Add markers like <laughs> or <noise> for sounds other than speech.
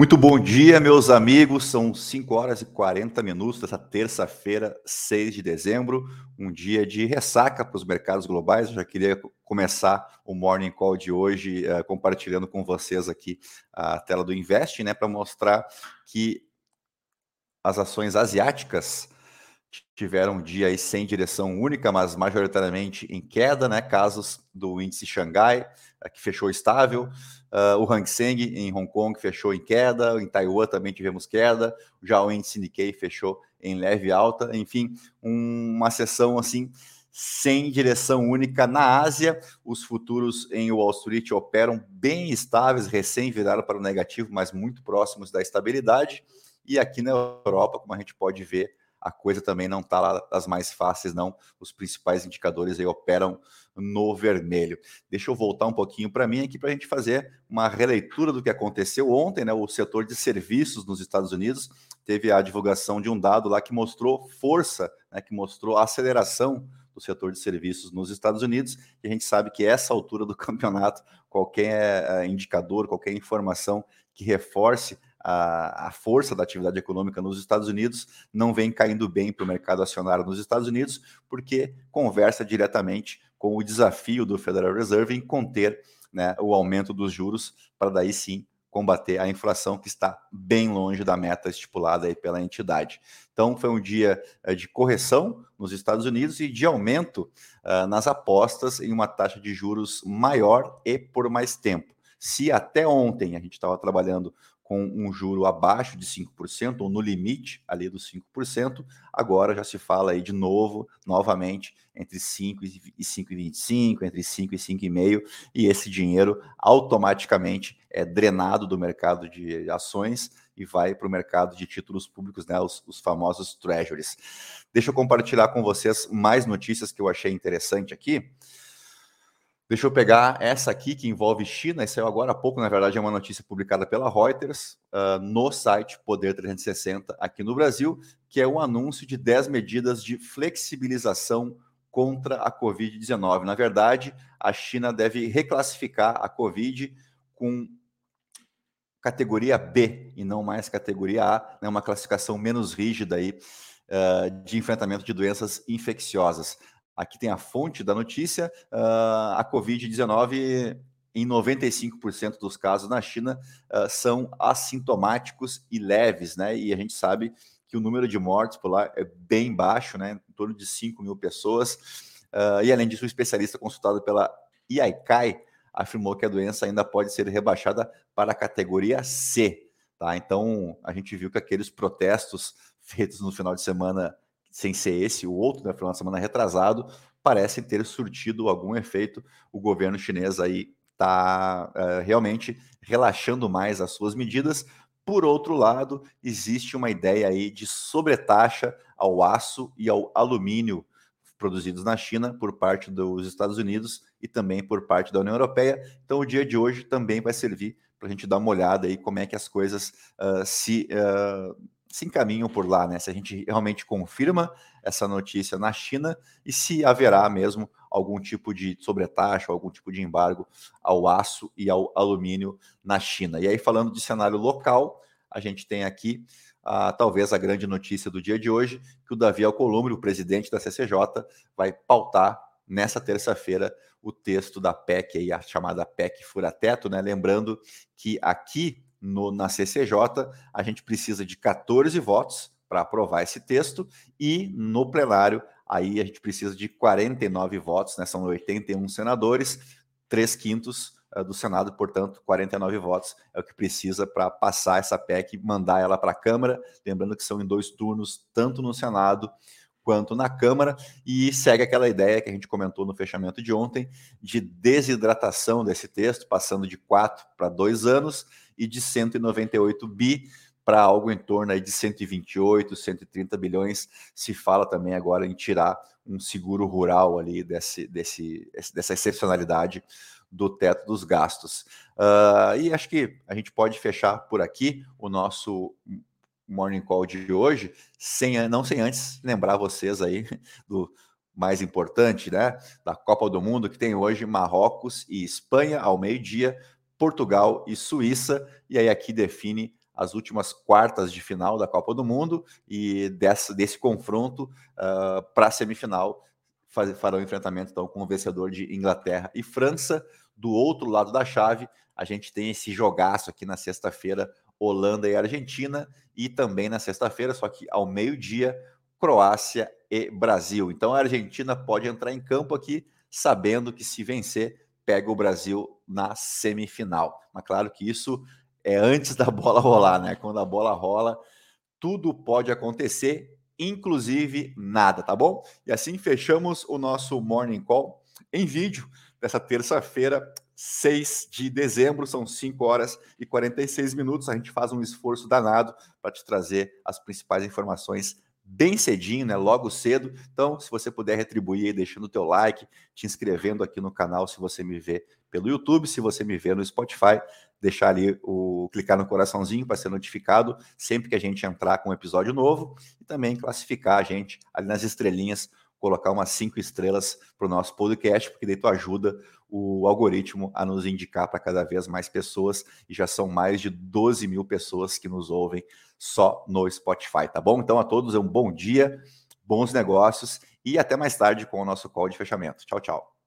Muito bom dia, meus amigos. São 5 horas e 40 minutos dessa terça-feira, 6 de dezembro, um dia de ressaca para os mercados globais. Eu já queria começar o Morning Call de hoje uh, compartilhando com vocês aqui a tela do Invest, né, para mostrar que as ações asiáticas tiveram um dia sem direção única, mas majoritariamente em queda, né? Casos do índice Xangai, eh, que fechou estável, uh, o Hang Seng em Hong Kong fechou em queda, em Taiwan também tivemos queda, já o índice Nikkei fechou em leve alta, enfim, um, uma sessão assim sem direção única na Ásia. Os futuros em Wall Street operam bem estáveis, recém viraram para o negativo, mas muito próximos da estabilidade. E aqui na Europa, como a gente pode ver, a coisa também não está lá das mais fáceis, não. Os principais indicadores aí operam no vermelho. Deixa eu voltar um pouquinho para mim aqui para a gente fazer uma releitura do que aconteceu ontem, né? O setor de serviços nos Estados Unidos teve a divulgação de um dado lá que mostrou força, né? Que mostrou aceleração do setor de serviços nos Estados Unidos. E a gente sabe que essa altura do <laughs> campeonato, qualquer eh, indicador, qualquer informação que reforce a, a, força da atividade econômica nos Estados Unidos não vem caindo bem para o mercado acionário nos Estados Unidos, porque conversa diretamente com o desafio do Federal Reserve em conter né, o aumento dos juros, para daí sim combater a inflação que está bem longe da meta estipulada aí pela entidade. Então foi um dia uh, de correção nos Estados Unidos e de aumento uh, nas apostas em uma taxa de juros maior e por mais tempo. Se até ontem a gente estava trabalhando com um juro abaixo de 5%, ou no limite ali dos 5%, agora já se fala aí de novo, novamente, entre 5 e 5,25, entre 5 e 5,5, e esse dinheiro automaticamente é drenado do mercado de ações e vai para o mercado de títulos públicos, né, os, os famosos treasuries. Deixa eu compartilhar com vocês mais notícias que eu achei interessante aqui. Deixa eu pegar essa aqui que envolve China, isso saiu agora há pouco, na verdade é uma notícia publicada pela Reuters uh, no site Poder 360 aqui no Brasil, que é um anúncio de 10 medidas de flexibilização contra a Covid-19. Na verdade, a China deve reclassificar a Covid com categoria B e não mais categoria A, né, uma classificação menos rígida aí, uh, de enfrentamento de doenças infecciosas. Aqui tem a fonte da notícia. Uh, a Covid-19, em 95% dos casos na China, uh, são assintomáticos e leves, né? E a gente sabe que o número de mortes por lá é bem baixo, né? Em torno de 5 mil pessoas. Uh, e além disso, o especialista consultado pela IAICAI afirmou que a doença ainda pode ser rebaixada para a categoria C. Tá? Então, a gente viu que aqueles protestos feitos no final de semana sem ser esse, o outro, né, final de semana retrasado, parece ter surtido algum efeito. O governo chinês aí está uh, eh, realmente relaxando mais as suas medidas. Por outro lado, existe uma ideia aí de sobretaxa ao aço e ao alumínio produzidos na China por parte dos Estados Unidos e também por parte da União Europeia. Então, o dia de hoje também vai servir para a gente dar uma olhada aí como é que as coisas uh, se uh, se encaminham por lá, né? Se a gente realmente confirma essa notícia na China e se haverá mesmo algum tipo de sobretaxa, algum tipo de embargo ao aço e ao alumínio na China. E aí, falando de cenário local, a gente tem aqui ah, talvez a grande notícia do dia de hoje, que o Davi Alcolumbre, o presidente da CCJ, vai pautar nessa terça-feira o texto da PEC, aí, a chamada PEC Fura-Teto, né? Lembrando que aqui no, na CCJ, a gente precisa de 14 votos para aprovar esse texto e no plenário aí a gente precisa de 49 votos, né? São 81 senadores, 3 quintos uh, do Senado, portanto, 49 votos é o que precisa para passar essa PEC e mandar ela para a Câmara. Lembrando que são em dois turnos, tanto no Senado quanto na Câmara, e segue aquela ideia que a gente comentou no fechamento de ontem, de desidratação desse texto, passando de quatro para dois anos, e de 198 bi para algo em torno aí de 128, 130 bilhões. Se fala também agora em tirar um seguro rural ali desse, desse, dessa excepcionalidade do teto dos gastos. Uh, e acho que a gente pode fechar por aqui o nosso Morning Call de hoje, sem, não sem antes lembrar vocês aí <laughs> do mais importante, né, da Copa do Mundo, que tem hoje Marrocos e Espanha ao meio-dia, Portugal e Suíça, e aí aqui define as últimas quartas de final da Copa do Mundo e dessa, desse confronto uh, para a semifinal faz, farão enfrentamento então com o vencedor de Inglaterra e França. Do outro lado da chave, a gente tem esse jogaço aqui na sexta-feira, Holanda e Argentina, e também na sexta-feira, só que ao meio-dia, Croácia e Brasil. Então a Argentina pode entrar em campo aqui sabendo que se vencer, pega o Brasil na semifinal. Mas claro que isso é antes da bola rolar, né? Quando a bola rola, tudo pode acontecer, inclusive nada, tá bom? E assim fechamos o nosso Morning Call em vídeo dessa terça-feira, 6 de dezembro, são 5 horas e 46 minutos. A gente faz um esforço danado para te trazer as principais informações bem cedinho, né? Logo cedo. Então, se você puder retribuir aí, deixando o teu like, te inscrevendo aqui no canal, se você me vê pelo YouTube, se você me vê no Spotify, deixar ali o clicar no coraçãozinho para ser notificado sempre que a gente entrar com um episódio novo e também classificar a gente ali nas estrelinhas, colocar umas cinco estrelas para o nosso podcast, porque daí tu ajuda o algoritmo a nos indicar para cada vez mais pessoas e já são mais de 12 mil pessoas que nos ouvem só no Spotify, tá bom? Então a todos é um bom dia, bons negócios e até mais tarde com o nosso call de fechamento. Tchau, tchau.